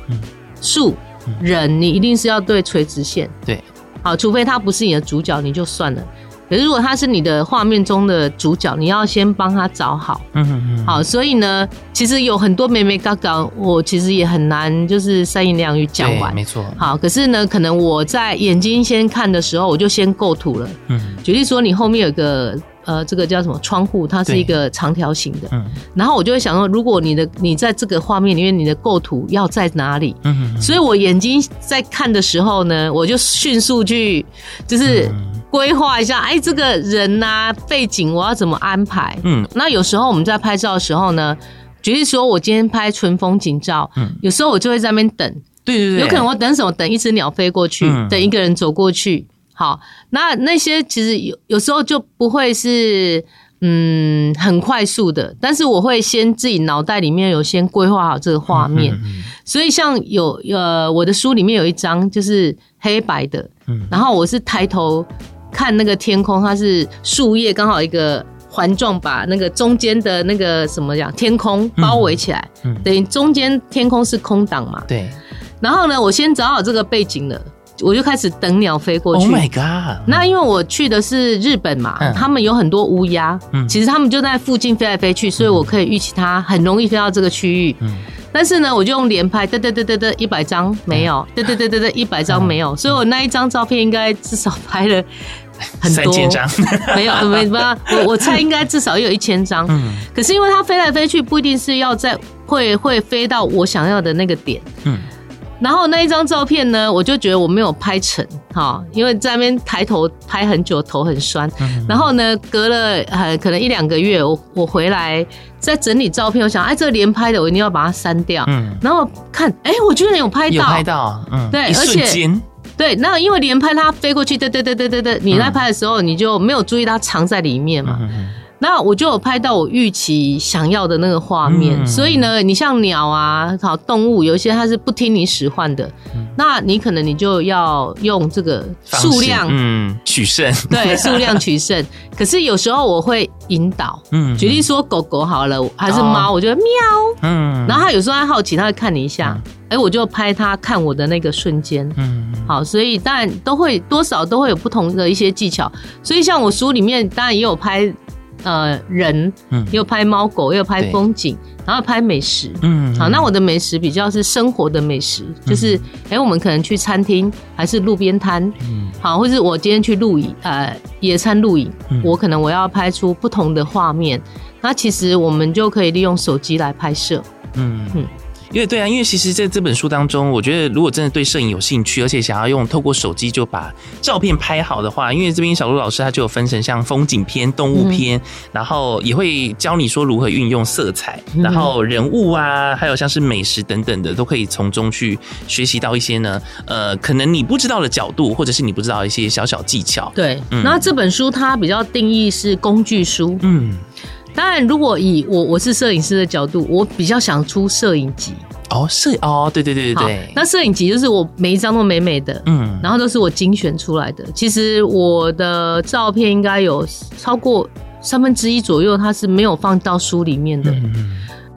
树。人，你一定是要对垂直线，对，好，除非他不是你的主角，你就算了。可是如果他是你的画面中的主角，你要先帮他找好。嗯嗯，好，所以呢，其实有很多眉眉角角，我其实也很难就是三言两语讲完，没错。好，可是呢，可能我在眼睛先看的时候，我就先构图了。嗯，举例说，你后面有个。呃，这个叫什么窗户？它是一个长条形的。嗯。然后我就会想说，如果你的你在这个画面里面，你的构图要在哪里？嗯。所以我眼睛在看的时候呢，我就迅速去就是规划一下，哎，这个人呐，背景我要怎么安排？嗯。那有时候我们在拍照的时候呢，举例说，我今天拍纯风景照，嗯，有时候我就会在那边等。对对对。有可能我等什么？等一只鸟飞过去，等一个人走过去。好，那那些其实有有时候就不会是嗯很快速的，但是我会先自己脑袋里面有先规划好这个画面，嗯嗯嗯，所以像有呃我的书里面有一张就是黑白的，嗯，然后我是抬头看那个天空，它是树叶刚好一个环状把那个中间的那个什么讲天空包围起来，嗯，嗯，等于中间天空是空档嘛，对，然后呢，我先找好这个背景了。我就开始等鸟飞过去。Oh my god！那因为我去的是日本嘛，嗯、他们有很多乌鸦，嗯、其实他们就在附近飞来飞去，所以我可以预期它很容易飞到这个区域。嗯、但是呢，我就用连拍，嘚嘚嘚嘚嘚，一百张没有，嘚嘚嘚嘚嘚，一百张没有，所以我那一张照片应该至少拍了很多，三千张没有 没有，我我猜应该至少有一千张。嗯、可是因为它飞来飞去，不一定是要在会会飞到我想要的那个点。嗯。然后那一张照片呢，我就觉得我没有拍成哈，因为在那边抬头拍很久，头很酸。然后呢，隔了呃可能一两个月，我我回来在整理照片，我想哎，这个连拍的我一定要把它删掉。嗯。然后看，哎，我居然有拍到，有拍到，嗯，对，而且对，那因为连拍它飞过去，对对对对对对，你在拍的时候你就没有注意它藏在里面嘛。那我就有拍到我预期想要的那个画面，嗯、所以呢，你像鸟啊，好动物，有一些它是不听你使唤的，嗯、那你可能你就要用这个数量，嗯，取胜，对，数量取胜。可是有时候我会引导，嗯，举例说狗狗好了，还是猫，哦、我觉得喵，嗯，然后它有时候它好奇，它会看你一下，哎、嗯，我就拍它看我的那个瞬间，嗯，好，所以当然都会多少都会有不同的一些技巧，所以像我书里面当然也有拍。呃，人，嗯，又拍猫狗，又拍风景，然后拍美食，嗯，好，那我的美食比较是生活的美食，嗯、就是，哎、欸，我们可能去餐厅，还是路边摊，嗯，好，或是我今天去露营，呃，野餐露营，嗯、我可能我要拍出不同的画面，那其实我们就可以利用手机来拍摄，嗯。嗯。嗯因为对啊，因为其实在这本书当中，我觉得如果真的对摄影有兴趣，而且想要用透过手机就把照片拍好的话，因为这边小鹿老师他就有分成像风景片、动物片，嗯、然后也会教你说如何运用色彩，嗯、然后人物啊，还有像是美食等等的，都可以从中去学习到一些呢，呃，可能你不知道的角度，或者是你不知道一些小小技巧。对，嗯、那这本书它比较定义是工具书，嗯。当然，如果以我我是摄影师的角度，我比较想出摄影集哦，摄哦，对对对对对。那摄影集就是我每一张都美美的，嗯，然后都是我精选出来的。其实我的照片应该有超过三分之一左右，它是没有放到书里面的。嗯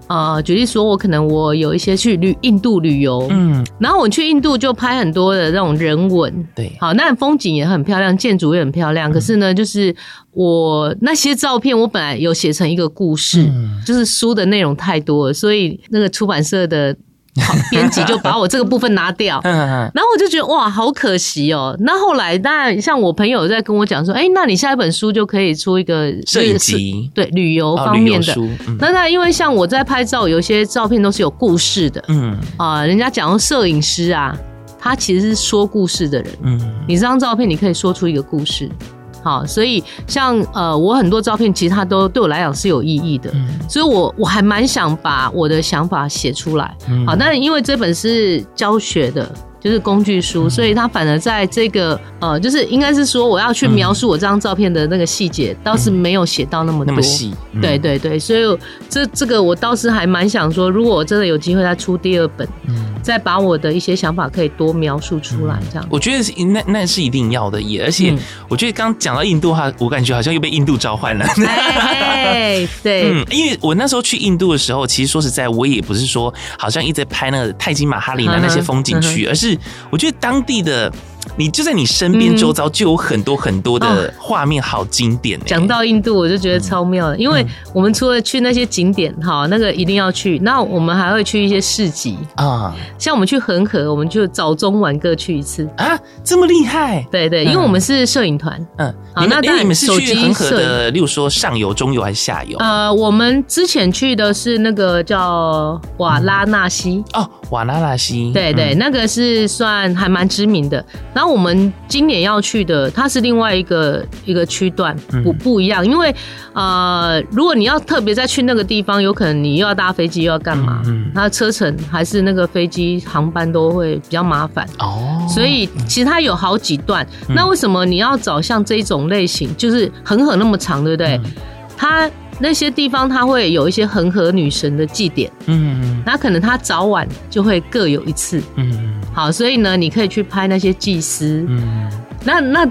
呃，举例说，我可能我有一些去旅印度旅游，嗯，然后我去印度就拍很多的那种人文，对，好，那风景也很漂亮，建筑也很漂亮，嗯、可是呢，就是我那些照片，我本来有写成一个故事，嗯、就是书的内容太多了，所以那个出版社的。好，编辑就把我这个部分拿掉，然后我就觉得哇，好可惜哦。那后来当然，像我朋友在跟我讲说，哎，那你下一本书就可以出一个摄影集，对旅游方面的。那那因为像我在拍照，有些照片都是有故事的，嗯。啊，人家讲摄影师啊，他其实是说故事的人，嗯，你这张照片你可以说出一个故事。好，所以像呃，我很多照片其实它都对我来讲是有意义的，嗯、所以我我还蛮想把我的想法写出来。嗯、好，但是因为这本是教学的。就是工具书，嗯、所以它反而在这个呃，就是应该是说我要去描述我这张照片的那个细节，嗯、倒是没有写到那么多，那么细。嗯、对对对，所以这这个我倒是还蛮想说，如果我真的有机会再出第二本，嗯，再把我的一些想法可以多描述出来，这样。我觉得那那是一定要的，也而且我觉得刚讲到印度的话，我感觉好像又被印度召唤了。对，对，嗯，因为我那时候去印度的时候，其实说实在，我也不是说好像一直在拍那个泰姬玛哈里南那些风景区，而是。我觉得当地的你就在你身边周遭就有很多很多的画面，好经典。讲到印度，我就觉得超妙的，因为我们除了去那些景点，哈，那个一定要去。那我们还会去一些市集啊，像我们去恒河，我们就早中晚各去一次啊，这么厉害？对对，因为我们是摄影团，嗯，好，那那你们是去恒河的，例如说上游、中游还是下游？呃，我们之前去的是那个叫瓦拉纳西哦。瓦拉纳西，对对，那个是算还蛮知名的。然后我们今年要去的，它是另外一个一个区段，不不一样。因为呃，如果你要特别再去那个地方，有可能你又要搭飞机，又要干嘛？嗯，它车程还是那个飞机航班都会比较麻烦哦。所以其实它有好几段。那为什么你要找像这种类型，就是恒河那么长，对不对？它。那些地方它会有一些恒河女神的祭典，嗯，那可能它早晚就会各有一次，嗯，好，所以呢，你可以去拍那些祭司，嗯，那那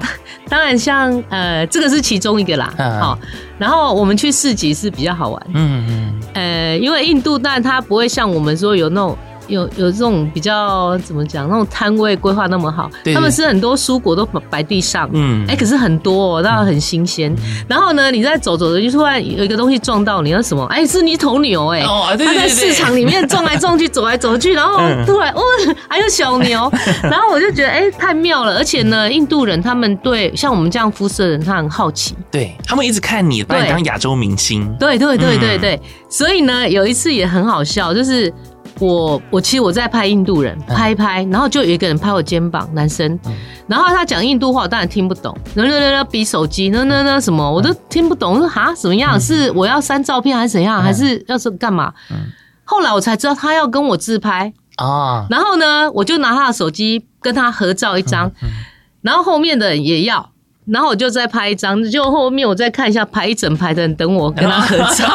当然像呃，这个是其中一个啦，好，然后我们去市集是比较好玩，嗯嗯，呃，因为印度但它不会像我们说有那种。有有这种比较怎么讲，那种摊位规划那么好，对对对，他们是很多蔬果都摆地上，嗯，哎、欸，可是很多、喔，当然很新鲜。嗯、然后呢，你在走走的，就突然有一个东西撞到你，那什么？哎、欸，是你头牛、欸，哎、哦，它在市场里面撞来撞去，走来走去，然后 突然，哦，还有小牛，然后我就觉得，哎、欸，太妙了。而且呢，印度人他们对像我们这样肤色的人，他很好奇，对他们一直看你，把你当亚洲明星，对对对对对。嗯、所以呢，有一次也很好笑，就是。我我其实我在拍印度人，拍一拍，然后就有一个人拍我肩膀，男生，然后他讲印度话，我当然听不懂，那那那那比手机，那那那什么，我都听不懂。我说哈，什么样？是我要删照片还是怎样？还是要是干嘛？后来我才知道他要跟我自拍啊，然后呢，我就拿他的手机跟他合照一张，然后后面的人也要。然后我就再拍一张，就后面我再看一下，排一整排的人等我跟他合照。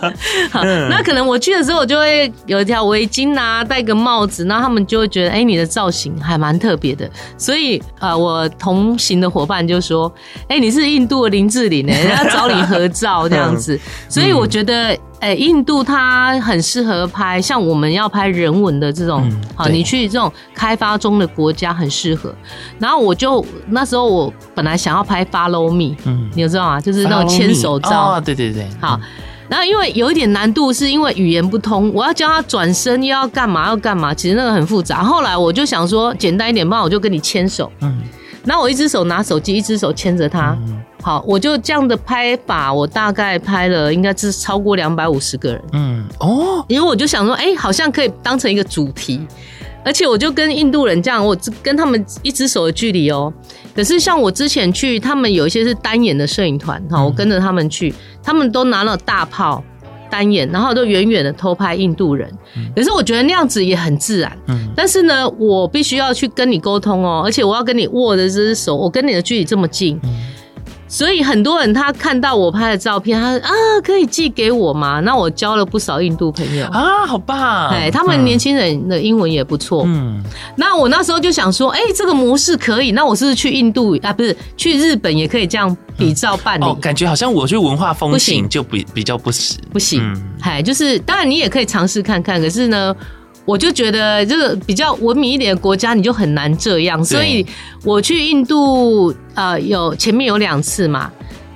好，那可能我去的时候，我就会有一条围巾啊，戴个帽子，然后他们就会觉得，哎，你的造型还蛮特别的。所以啊、呃，我同行的伙伴就说，哎，你是印度的林志玲，哎，人家找你合照这样子。所以我觉得。哎、欸，印度它很适合拍，像我们要拍人文的这种，嗯、好，你去这种开发中的国家很适合。然后我就那时候我本来想要拍 Follow Me，嗯，你有知道吗？就是那种牵手照，哦，对对对。好，然后因为有一点难度，是因为语言不通，我要教他转身又要干嘛要干嘛，其实那个很复杂。后来我就想说简单一点，不然我就跟你牵手，嗯。然后我一只手拿手机，一只手牵着他。嗯、好，我就这样的拍法，我大概拍了应该是超过两百五十个人。嗯，哦，因为我就想说，哎、欸，好像可以当成一个主题，而且我就跟印度人这样，我跟他们一只手的距离哦。可是像我之前去，他们有一些是单眼的摄影团，哈，我跟着他们去，他们都拿了大炮。单眼，然后都远远的偷拍印度人，可是我觉得那样子也很自然。嗯，但是呢，我必须要去跟你沟通哦，而且我要跟你握着这只手，我跟你的距离这么近。所以很多人他看到我拍的照片，他说啊，可以寄给我吗？那我交了不少印度朋友啊，好棒！哎，他们年轻人的英文也不错。嗯，那我那时候就想说，哎，这个模式可以，那我是不是去印度啊？不是去日本也可以这样比照办理？哦，感觉好像我去文化风情就比比较不实，不行。哎，就是当然你也可以尝试看看，可是呢。我就觉得这个比较文明一点的国家，你就很难这样。所以我去印度，呃，有前面有两次嘛，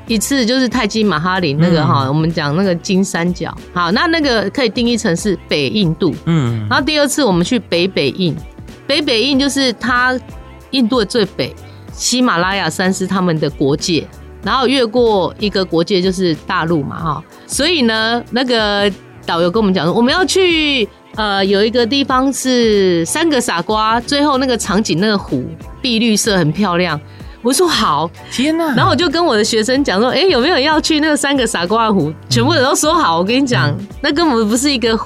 一次就是泰姬玛哈林那个哈，嗯、我们讲那个金三角，好，那那个可以定义成是北印度，嗯，然后第二次我们去北北印，北北印就是它印度的最北，喜马拉雅山是他们的国界，然后越过一个国界就是大陆嘛，哈，所以呢，那个导游跟我们讲说，我们要去。呃，有一个地方是三个傻瓜，最后那个场景，那个湖碧绿色很漂亮。我说好，天哪！然后我就跟我的学生讲说，哎、欸，有没有要去那个三个傻瓜湖？全部人都说好。我跟你讲，嗯、那根本不是一个，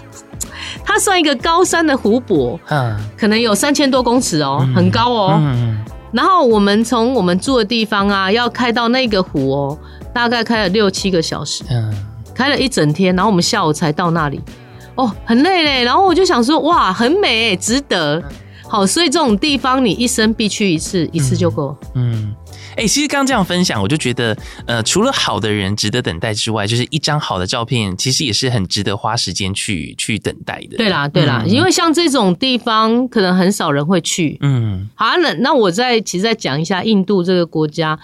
它算一个高山的湖泊，嗯，可能有三千多公尺哦，嗯、很高哦。嗯、然后我们从我们住的地方啊，要开到那个湖哦，大概开了六七个小时，嗯，开了一整天，然后我们下午才到那里，哦，很累嘞。然后我就想说，哇，很美，值得。好，所以这种地方你一生必去一次，一次就够。嗯，哎、欸，其实刚刚这样分享，我就觉得，呃，除了好的人值得等待之外，就是一张好的照片，其实也是很值得花时间去去等待的。对啦，对啦，嗯、因为像这种地方，可能很少人会去。嗯，好，那那我再其实再讲一下印度这个国家。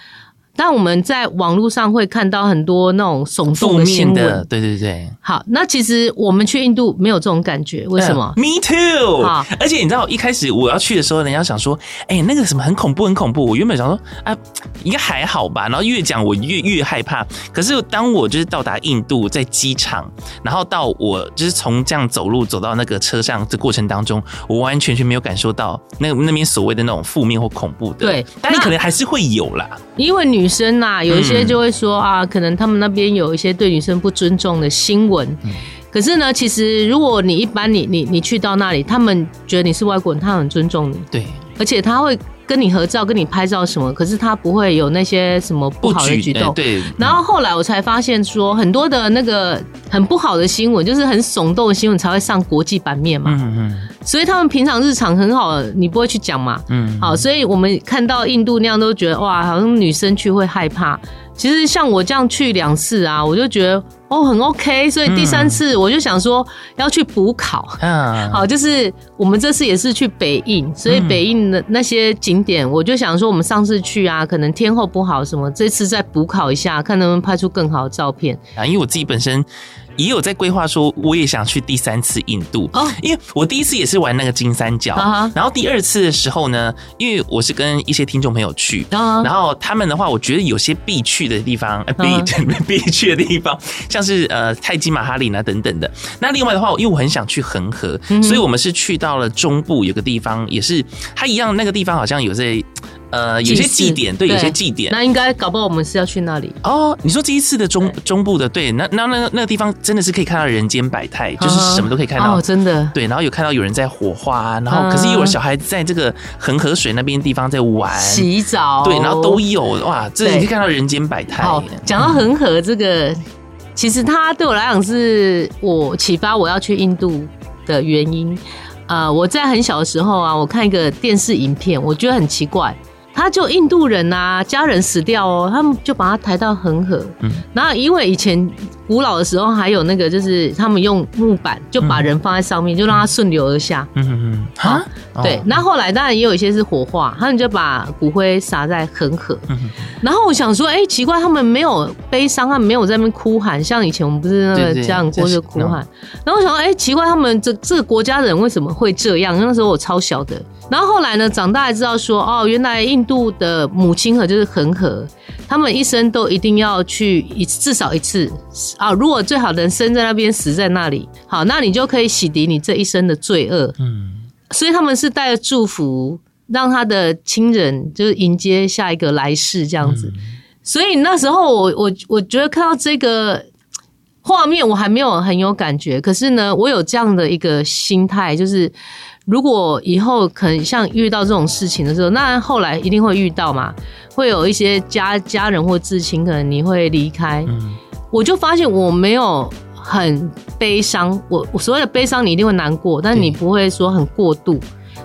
但我们在网络上会看到很多那种耸动的新闻，对对对。好，那其实我们去印度没有这种感觉，为什么？Me too。好，而且你知道，一开始我要去的时候，人家想说，哎、欸，那个什么很恐怖，很恐怖。我原本想说，啊，应该还好吧。然后越讲我越越害怕。可是当我就是到达印度，在机场，然后到我就是从这样走路走到那个车上的过程当中，我完完全全没有感受到那那边所谓的那种负面或恐怖的。对，但你可能还是会有啦，因为女。生呐、啊，有一些就会说啊，可能他们那边有一些对女生不尊重的新闻。可是呢，其实如果你一般你你你去到那里，他们觉得你是外国人，他很尊重你。对，而且他会。跟你合照，跟你拍照什么？可是他不会有那些什么不好的举动。对。然后后来我才发现，说很多的那个很不好的新闻，就是很耸动的新闻，才会上国际版面嘛。嗯嗯。所以他们平常日常很好，你不会去讲嘛。嗯。好，所以我们看到印度那样，都觉得哇，好像女生去会害怕。其实像我这样去两次啊，我就觉得哦很 OK，所以第三次我就想说要去补考。嗯，好，就是我们这次也是去北印，所以北印的那些景点，我就想说我们上次去啊，可能天候不好什么，这次再补考一下，看能不能拍出更好的照片啊。因为我自己本身。也有在规划说，我也想去第三次印度。哦，因为我第一次也是玩那个金三角，然后第二次的时候呢，因为我是跟一些听众朋友去，然后他们的话，我觉得有些必去的地方，必 必去的地方，像是呃泰姬玛哈陵啊等等的。那另外的话，因为我很想去恒河，所以我们是去到了中部有个地方，也是它一样，那个地方好像有在。呃，有些祭典，对，有些祭典，那应该搞不好我们是要去那里哦。你说这一次的中中部的，对，那那那那个地方真的是可以看到人间百态，就是什么都可以看到，哦，真的，对。然后有看到有人在火化，然后可是也有小孩在这个恒河水那边地方在玩洗澡，对，然后都有哇，这你可以看到人间百态。好，讲到恒河这个，其实它对我来讲是我启发我要去印度的原因。呃，我在很小的时候啊，我看一个电视影片，我觉得很奇怪。他就印度人呐，家人死掉哦，他们就把他抬到恒河。嗯，然后因为以前古老的时候还有那个，就是他们用木板就把人放在上面，就让它顺流而下。嗯嗯嗯。啊？对。那后来当然也有一些是火化，他们就把骨灰撒在恒河。嗯。然后我想说，哎，奇怪，他们没有悲伤，他们没有在那边哭喊，像以前我们不是那个家长过着哭喊。然后我想说，哎，奇怪，他们这这个国家的人为什么会这样？那时候我超小的。然后后来呢，长大才知道说，哦，原来印度的母亲河就是恒河，他们一生都一定要去一至少一次啊。如果最好的人生在那边，死在那里，好，那你就可以洗涤你这一生的罪恶。嗯，所以他们是带着祝福，让他的亲人就是迎接下一个来世这样子。所以那时候我我我觉得看到这个画面，我还没有很有感觉，可是呢，我有这样的一个心态，就是。如果以后可能像遇到这种事情的时候，那后来一定会遇到嘛，会有一些家家人或至亲，可能你会离开。嗯，我就发现我没有很悲伤，我我所谓的悲伤，你一定会难过，但是你不会说很过度。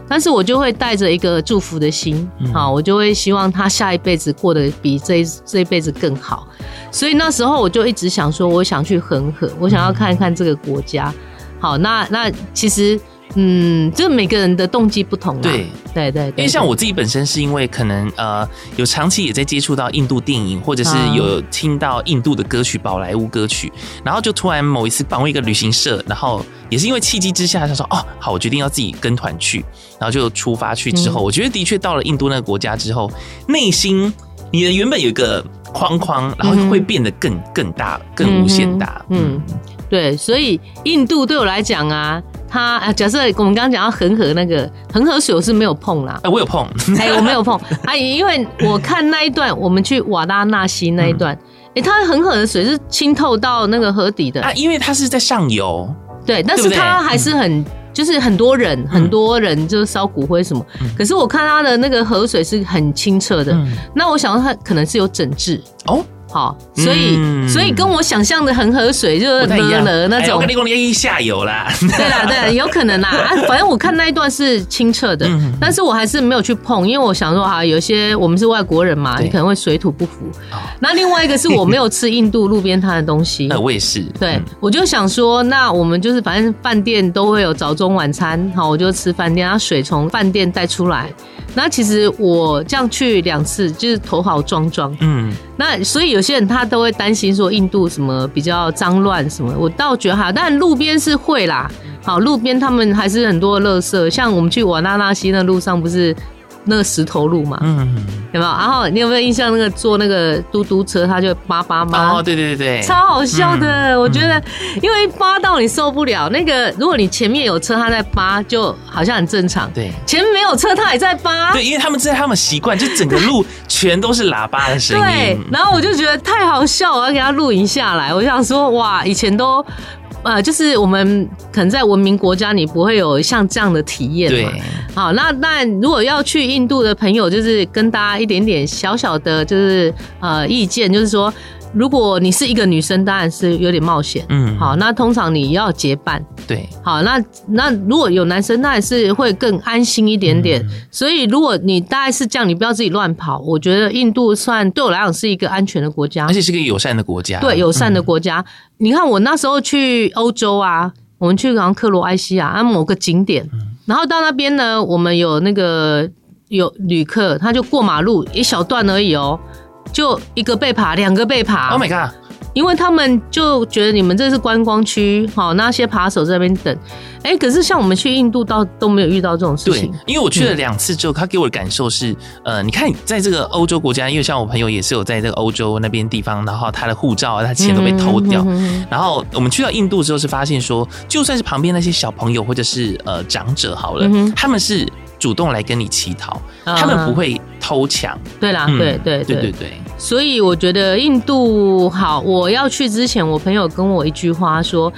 但是我就会带着一个祝福的心，好，我就会希望他下一辈子过得比这这一辈子更好。所以那时候我就一直想说，我想去恒河，我想要看一看这个国家。好，那那其实。嗯，就每个人的动机不同。对对对，因为像我自己本身是因为可能呃有长期也在接触到印度电影，或者是有听到印度的歌曲、宝莱坞歌曲，然后就突然某一次访问一个旅行社，然后也是因为契机之下，他说哦好，我决定要自己跟团去，然后就出发去之后，我觉得的确到了印度那个国家之后，内心你的原本有一个框框，然后会变得更更大、更无限大。嗯，对，所以印度对我来讲啊。它啊，假设我们刚刚讲到恒河那个恒河水，我是没有碰啦。哎，我有碰，哎，我没有碰。啊，因为我看那一段，我们去瓦拉纳西那一段，哎，它恒河的水是清透到那个河底的啊，因为它是在上游。对，但是它还是很，就是很多人，很多人就是烧骨灰什么。可是我看它的那个河水是很清澈的，那我想说它可能是有整治哦。好，所以、嗯、所以跟我想象的恒河水就是了了那种，我跟你讲，你下游啦。对啦，对，有可能啦。啊，反正我看那一段是清澈的，嗯、但是我还是没有去碰，因为我想说哈，有些我们是外国人嘛，你可能会水土不服。哦、那另外一个是我没有吃印度路边摊的东西。呃，我也是。对，我就想说，那我们就是反正饭店都会有早中晚餐，好，我就吃饭店，然后水从饭店带出来。那其实我这样去两次，就是头好壮壮。嗯，那所以有些人他都会担心说印度什么比较脏乱什么，我倒觉得哈，但路边是会啦。好，路边他们还是很多垃圾，像我们去瓦纳纳西的路上不是。那个石头路嘛，嗯，有没有？然后你有没有印象？那个坐那个嘟嘟车，他就叭叭叭。哦，对对对对，超好笑的。我觉得，因为扒到你受不了。那个，如果你前面有车，他在扒，就好像很正常。对，前面没有车，他也在扒。对，因为他们在他们习惯，就整个路全都是喇叭的声音。对，然后我就觉得太好笑，我要给他录影下来。我想说，哇，以前都。呃，就是我们可能在文明国家，你不会有像这样的体验嘛。对。好，那那如果要去印度的朋友，就是跟大家一点点小小的，就是呃意见，就是说。如果你是一个女生，当然是有点冒险。嗯，好，那通常你要结伴。对，好，那那如果有男生，那也是会更安心一点点。嗯、所以如果你大概是这样，你不要自己乱跑。我觉得印度算对我来讲是一个安全的国家，而且是个友善的国家。对，友善的国家。嗯、你看我那时候去欧洲啊，我们去好像克罗埃西亚啊某个景点，嗯、然后到那边呢，我们有那个有旅客，他就过马路一小段而已哦。就一个被爬，两个被爬。Oh my god！因为他们就觉得你们这是观光区，好，那些扒手在那边等。哎、欸，可是像我们去印度，倒都没有遇到这种事情。对，因为我去了两次之后，他给我的感受是，呃，你看，在这个欧洲国家，因为像我朋友也是有在这个欧洲那边地方，然后他的护照啊，他钱都被偷掉。然后我们去到印度之后，是发现说，就算是旁边那些小朋友或者是呃长者好了，嗯、他们是。主动来跟你乞讨，他们不会偷抢。对啦，对对对对对对。所以我觉得印度好。我要去之前，我朋友跟我一句话说，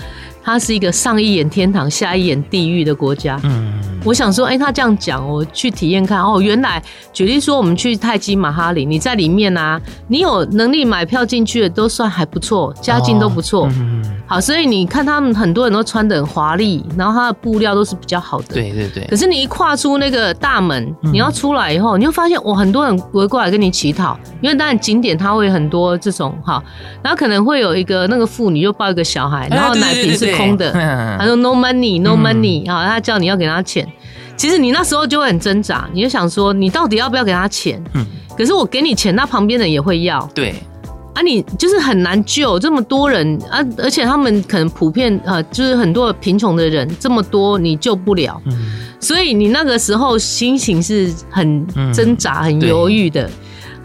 它是一个上一眼天堂，下一眼地狱的国家。嗯，我想说，哎，他这样讲，我去体验看。哦，原来举例说，我们去泰姬玛哈里，你在里面啊，你有能力买票进去的，都算还不错，家境都不错。嗯好，所以你看他们很多人都穿得很华丽，然后它的布料都是比较好的。对对对。可是你一跨出那个大门，你要出来以后，你就发现哇，很多人围过来跟你乞讨，因为当然景点它会很多这种哈，然后可能会有一个那个妇女就抱一个小孩，然后奶瓶是空的，他 说 no money no money 啊，他叫你要给他钱，其实你那时候就会很挣扎，你就想说你到底要不要给他钱？嗯。可是我给你钱，那旁边的人也会要。对。啊，你就是很难救这么多人啊，而且他们可能普遍呃，就是很多贫穷的人这么多，你救不了，嗯、所以你那个时候心情是很挣扎、很犹豫的。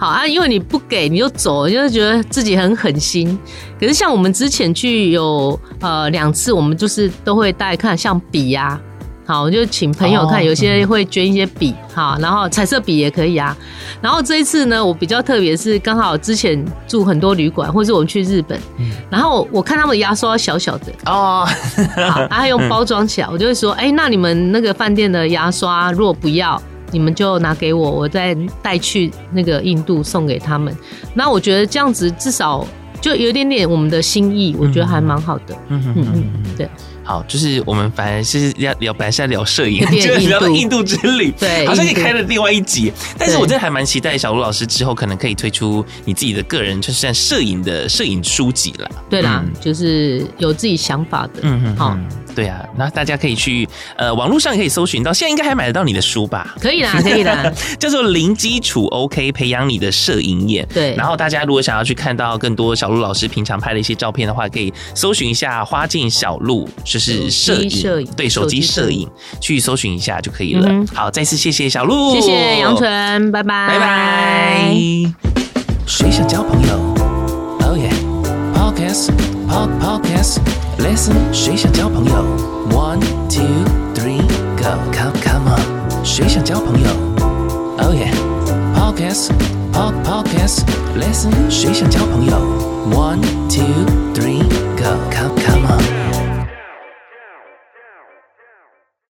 好啊，因为你不给你就走，你就觉得自己很狠心。可是像我们之前去有呃两次，我们就是都会带看像笔呀。好，我就请朋友看，有些会捐一些笔，哈，然后彩色笔也可以啊。然后这一次呢，我比较特别是刚好之前住很多旅馆，或是我们去日本，然后我看他们的牙刷小小的哦，好，还用包装起来，我就会说，哎，那你们那个饭店的牙刷如果不要，你们就拿给我，我再带去那个印度送给他们。那我觉得这样子至少就有点点我们的心意，我觉得还蛮好的。嗯嗯嗯，对。好，就是我们反正是要聊，本来是在聊摄影，就是聊到印度之旅，对，好像也开了另外一集。但是我真的还蛮期待小卢老师之后可能可以推出你自己的个人，就是像摄影的摄影书籍了。对啦，就是有自己想法的。嗯嗯，好。对啊，那大家可以去呃网络上也可以搜寻到，现在应该还买得到你的书吧？可以啦，可以啦，叫做零基础 OK 培养你的摄影眼。对，然后大家如果想要去看到更多小鹿老师平常拍的一些照片的话，可以搜寻一下花镜小鹿，就是摄影，对手机摄影，去搜寻一下就可以了。嗯、好，再次谢谢小鹿，谢谢杨纯，拜拜，拜拜。谁想交朋友？Oh yeah，Podcast。Pod Podcast Listen，谁想交朋友？One two three go come come on，谁想交朋友？Oh yeah Podcast Pod podcast，Listen，谁想交朋友？One two three go，come come on。